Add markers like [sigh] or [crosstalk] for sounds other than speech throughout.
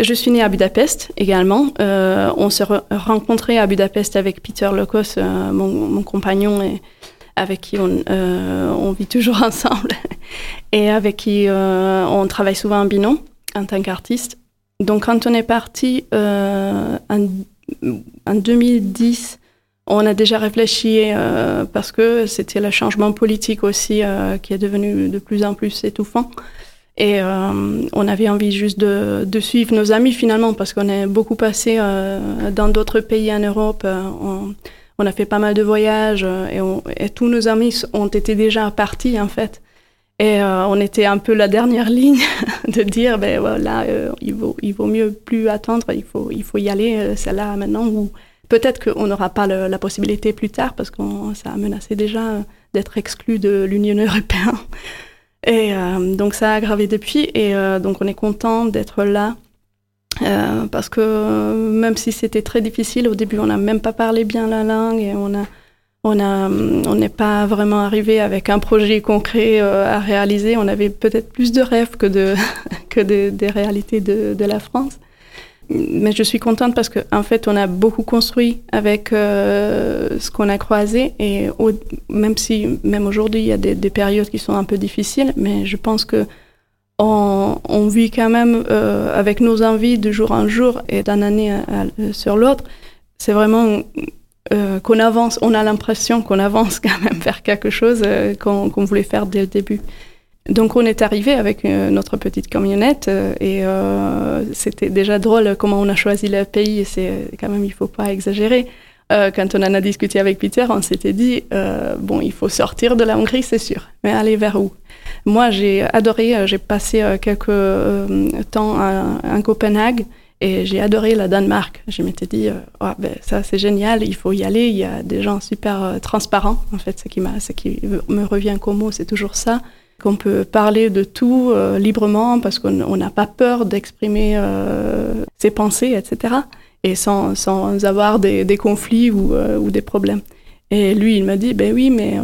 Je suis née à Budapest également. Euh, on s'est rencontré à Budapest avec Peter Lokos, euh, mon, compagnon, avec qui euh, on, vit toujours [laughs] ensemble, et avec qui on travaille souvent en binôme en tant qu'artiste. Donc quand on est parti en, 2010, on a déjà réfléchi parce que c'était le changement politique aussi qui est devenu de plus en plus étouffant. Et euh, on avait envie juste de, de, suivre nos amis finalement, parce qu'on est beaucoup passé euh, dans d'autres pays en Europe. Euh, on, on, a fait pas mal de voyages et, et, tous nos amis ont été déjà partis en fait. Et on était un peu la dernière [laughs] ligne de dire, ben voilà, il, vaut, il vaut mieux plus attendre, il faut, il faut y aller, c'est là maintenant, ou peut-être qu'on n'aura pas la possibilité plus tard, parce que ça a menacé déjà d'être exclu de l'Union [laughs] européenne. Et euh, donc ça a aggravé depuis et euh, donc on est content d'être là euh, parce que même si c'était très difficile au début, on n'a même pas parlé bien la langue et on a on a on n'est pas vraiment arrivé avec un projet concret à réaliser. On avait peut-être plus de rêves que de [laughs] que des réalités de, de la France mais je suis contente parce qu'en en fait, on a beaucoup construit avec euh, ce qu'on a croisé. Et même si, même aujourd'hui, il y a des, périodes qui sont un peu difficiles, mais je pense que on, vit quand même euh, avec nos envies de jour en jour et d'une année sur l'autre. C'est vraiment euh, qu'on avance, on a l'impression qu'on avance [laughs] quand même vers quelque chose qu'on voulait faire dès le début. Donc on est arrivé avec euh, notre petite camionnette euh, et euh, c'était déjà drôle comment on a choisi le pays. C'est quand même il faut pas exagérer. quand on en a discuté avec Peter, on s'était dit bon il faut sortir de la Hongrie c'est sûr, mais aller vers où? Moi j'ai adoré, j'ai passé quelques temps à, Copenhague et j'ai adoré la Danemark. Je m'étais dit, oh, ben, ça c'est génial, il faut y aller. Il y a des gens super transparents. En fait, ce qui, ce qui me revient comme mot, c'est toujours ça qu'on peut parler de tout euh, librement parce qu'on n'a pas peur d'exprimer euh, ses pensées, etc. Et sans, sans avoir des, conflits ou, euh, ou, des problèmes. Et lui, il m'a dit, ben oui, mais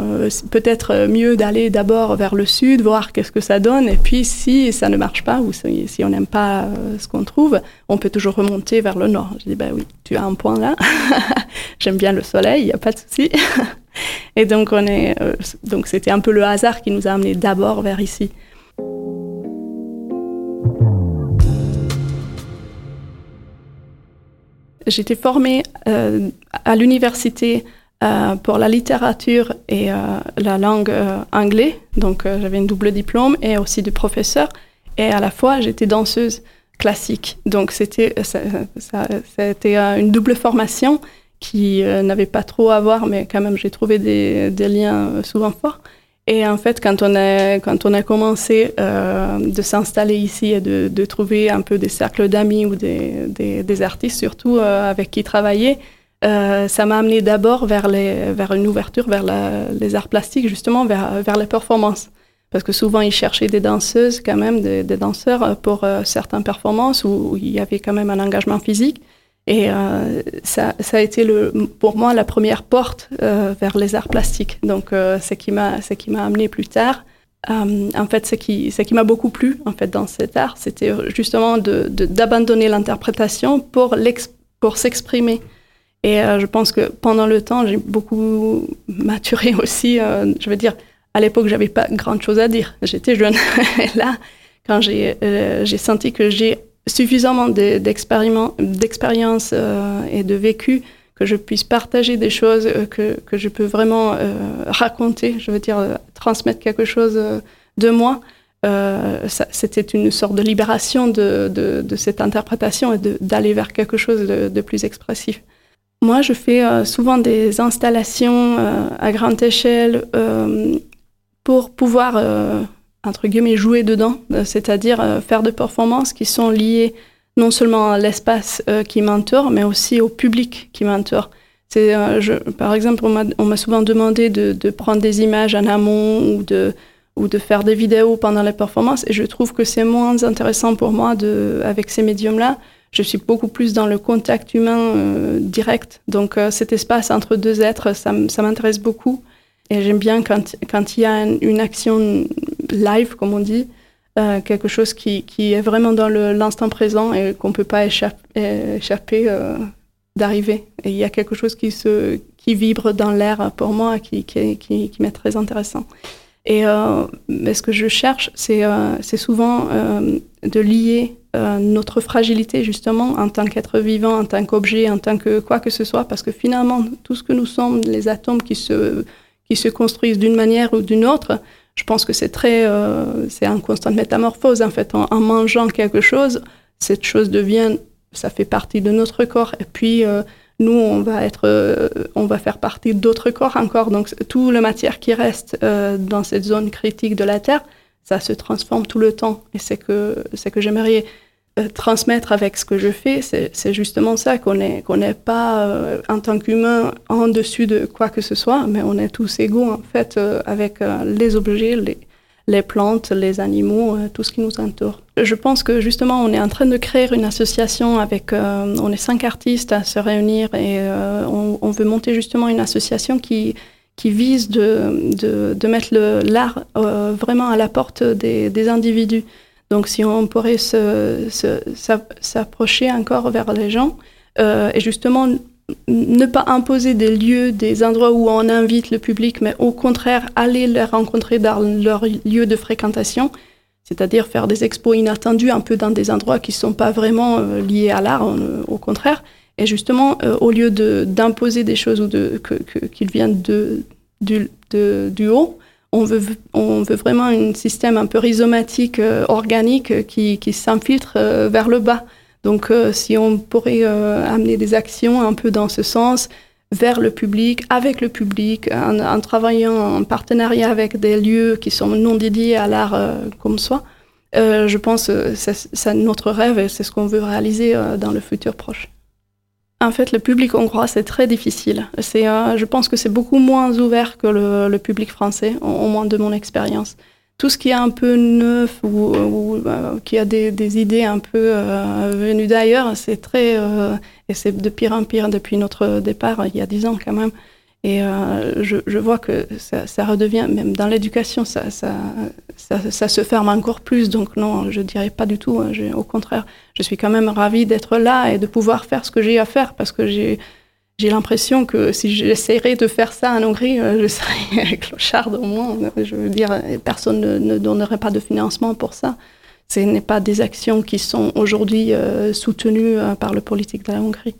peut-être mieux d'aller d'abord vers le sud, voir qu'est-ce que ça donne. Et puis, si ça ne marche pas ou si, si on n'aime pas ce qu'on trouve, on peut toujours remonter vers le nord. Je dis, ben oui, tu as un point là. [laughs] J'aime bien le soleil, il n'y a pas de souci. [laughs] Et donc, on est, euh, donc c'était un peu le hasard qui nous a amenés d'abord vers ici. J'étais formée euh, à l'université euh, pour la littérature et la langue anglaise, donc j'avais une double diplôme et aussi du professeur. Et à la fois, j'étais danseuse classique. Donc c'était ça, ça, une double formation qui euh, n'avait pas trop à voir, mais quand même j'ai trouvé des, des, liens euh, souvent forts. Et en fait, quand on a, quand on a commencé euh, de s'installer ici et de, de, trouver un peu des cercles d'amis ou des, des, des, artistes surtout euh, avec qui travailler, euh, ça m'a amené d'abord vers, les, vers une ouverture vers la, les arts plastiques, justement vers, vers les performances. Parce que souvent, ils cherchaient des danseuses, quand même, des, des danseurs pour certaines performances où il y avait quand même un engagement physique. Et euh, ça, ça, a été le, pour moi la première porte euh, vers les arts plastiques. Donc, euh, ce qui m'a, ce qui m'a amené plus tard. Euh, en fait, ce qui, ce qui m'a beaucoup plu en fait dans cet art, c'était justement de, d'abandonner l'interprétation pour, pour s'exprimer. Et je pense que pendant le temps, j'ai beaucoup maturé [laughs] aussi. Je veux dire, à l'époque, j'avais pas grand chose à dire. J'étais jeune. [laughs] et là, quand j'ai, j'ai senti que j'ai suffisamment d'expérience euh, et de vécu que je puisse partager des choses euh, que, que je peux vraiment euh, raconter, je veux dire transmettre quelque chose de moi. C'était une sorte de libération de, de, cette interprétation et d'aller vers quelque chose de, plus expressif. Moi, je fais souvent des installations à grande échelle pour pouvoir entre guillemets, jouer dedans, euh, c'est-à-dire euh, faire des performances qui sont liées non seulement à l'espace qui m'entoure, mais aussi au public qui m'entoure. C'est, par exemple, on m'a souvent demandé de, prendre des images en amont ou de, ou de faire des vidéos pendant les performances, et je trouve que c'est moins intéressant pour moi de, avec ces médiums-là je suis beaucoup plus dans le contact humain euh, direct. Donc euh, cet espace entre deux êtres, ça, m'intéresse beaucoup. Et j'aime bien quand, quand il y a une, action live, comme on dit, euh, quelque chose qui, qui, est vraiment dans l'instant présent et qu'on ne peut pas échapper, échapper d'arriver. Et il y a quelque chose qui, se, qui vibre dans l'air pour moi qui, qui, qui, m'est très intéressant. Et ce que je cherche, c'est souvent de lier euh, notre fragilité justement en tant qu'être vivant, en tant qu'objet, en tant que quoi que ce soit, parce que finalement, tout ce que nous sommes, les atomes qui se, qui se construisent d'une manière ou d'une autre, je pense que c'est très, euh, c'est un constante métamorphose en fait. En, mangeant quelque chose, cette chose devient, ça fait partie de notre corps, et puis euh, nous, on va être, on va faire partie d'autres corps encore. Donc, toute la matière qui reste dans cette zone critique de la Terre, ça se transforme tout le temps. Et c'est que, c'est que j'aimerais euh, transmettre avec ce que je fais, c'est justement ça, qu'on n'est qu'on pas euh, en tant qu'humain en dessus de quoi que ce soit, mais on est tous égaux en fait euh, avec les objets, les, les, plantes, les animaux, tout ce qui nous entoure. Je pense que justement on est en train de créer une association avec, on est cinq artistes à se réunir et on, on, veut monter justement une association qui qui vise de, de, de mettre l'art vraiment à la porte des, des individus. Donc, si on pourrait s'approcher encore vers les gens euh, et justement ne pas imposer des lieux, des endroits où on invite le public, mais au contraire aller les rencontrer dans leur lieu de fréquentation, c'est-à-dire faire des expos inattendus un peu dans des endroits qui ne sont pas vraiment euh, liés à l'art, au contraire. Et justement, euh, au lieu d'imposer des choses ou de, qu'ils viennent de, du, de, du haut, on veut, on veut vraiment un système un peu rhizomatique, euh, organique, euh, qui, qui s'infiltre euh, vers le bas. Donc, si on pourrait amener des actions un peu dans ce sens, vers le public, avec le public, en, travaillant en partenariat avec des lieux qui sont non dédiés à l'art comme soi, je pense que c'est notre rêve et c'est ce qu'on veut réaliser dans le futur proche. En fait, le public hongrois, c'est très difficile. C'est, euh, je pense que c'est beaucoup moins ouvert que le, public français, au, moins de mon expérience. Tout ce qui est un peu neuf ou, euh, qui a des, idées un peu euh, venues d'ailleurs, c'est très... et c'est de pire en pire depuis notre départ, il y a dix ans quand même. Et euh, je, je, vois que ça, ça, redevient, même dans l'éducation, ça, ça, ça, se ferme encore plus. Donc non, je dirais pas du tout. Hein, au contraire, je suis quand même ravie d'être là et de pouvoir faire ce que j'ai à faire parce que j'ai j'ai l'impression que si j'essaierais de faire ça en Hongrie, euh, je serais [laughs] clocharde au moins. Je veux dire, personne ne, ne donnerait pas de financement pour ça. Ce n'est pas des actions qui sont aujourd'hui euh, soutenues par le politique de la Hongrie.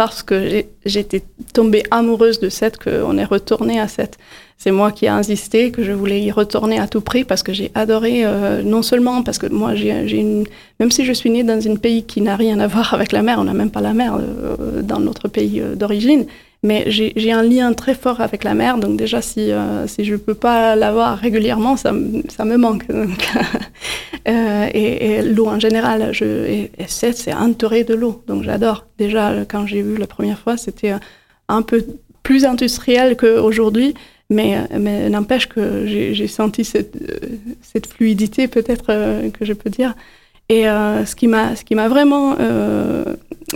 Parce que j'étais tombée amoureuse de cette qu'on est retourné à cette. C'est moi qui ai insisté que je voulais y retourner à tout prix parce que j'ai adoré, euh, non seulement parce que moi, j'ai une, même si je suis née dans un pays qui n'a rien à voir avec la mer, on n'a même pas la mer euh, dans notre pays euh, d'origine, mais j'ai un lien très fort avec la mer, donc déjà si, euh, si je ne peux pas l'avoir régulièrement, ça, ça, me manque. [laughs] euh, et, l'eau en général, je, et, c'est entouré de l'eau, donc j'adore. Déjà, quand j'ai vu la première fois, c'était un peu plus industriel qu'aujourd'hui, mais, mais n'empêche que j'ai senti cette, cette fluidité, peut-être euh, que je peux dire. Et euh, ce qui m'a vraiment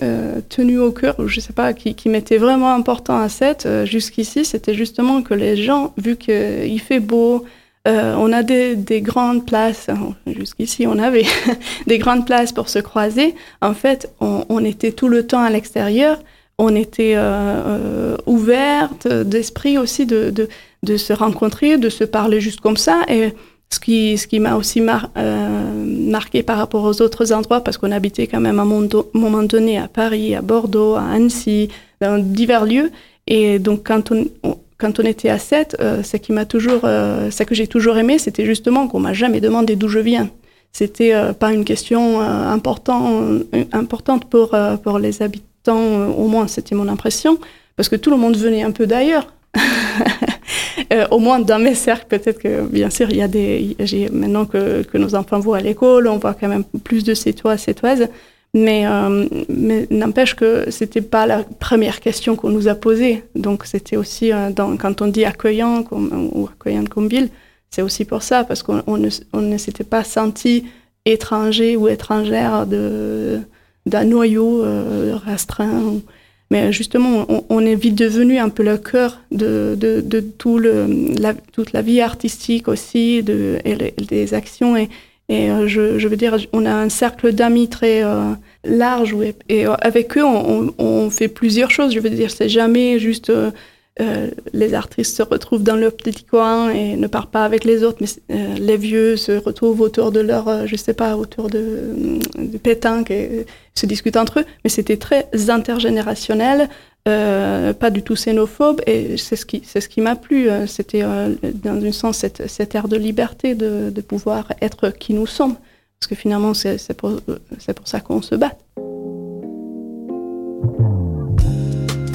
euh, euh, tenu au cœur, je sais pas, qui, qui m'était vraiment important à cette euh, jusqu'ici, c'était justement que les gens, vu qu'il fait beau, euh, on a des, des, grandes places, jusqu'ici on avait [laughs] des grandes places pour se croiser. En fait, on, on était tout le temps à l'extérieur, on était euh, ouverte d'esprit aussi de, de, de, se rencontrer, de se parler juste comme ça. Et ce qui, m'a aussi euh, marqué par rapport aux autres endroits, parce qu'on habitait quand même à un moment donné à Paris, à Bordeaux, à Annecy, dans divers lieux. Et donc, quand on, était à 7, euh, ce toujours, euh, que j'ai toujours aimé, c'était justement qu'on m'a jamais demandé d'où je viens. C'était pas une question important, importante pour les habitants, au moins c'était mon impression, parce que tout le monde venait un peu d'ailleurs. [laughs] au moins dans mes cercles, peut-être que, bien sûr, il y a des. Maintenant que, que, nos enfants vont à l'école, on voit quand même plus de cétois, cétoises. Mais, mais n'empêche que c'était pas la première question qu'on nous a posée. Donc c'était aussi, dans, quand on dit accueillant ou accueillante comme ville, c'est aussi pour ça, parce qu'on ne, s'était pas senti étranger ou étrangère d'un noyau euh, restreint. Mais justement, on, est vite devenu un peu le cœur de, de, tout le, toute la vie artistique aussi, de, et des actions. Et, et euh, je, veux dire, on a un cercle d'amis très euh, large et, avec eux, on, fait plusieurs choses. Je veux dire, c'est jamais juste euh, les artistes se retrouvent dans leur petit coin et ne parlent pas avec les autres, mais euh, les vieux se retrouvent autour de leur, euh, je sais pas, autour de, de pétanque et se discutent entre eux. Mais c'était très intergénérationnel, pas du tout xénophobe, et c'est ce qui, c'est ce qui m'a plu. C'était dans un sens cette, cette ère de liberté de, de, pouvoir être qui nous sommes, parce que finalement c'est, pour, c'est pour ça qu'on se bat.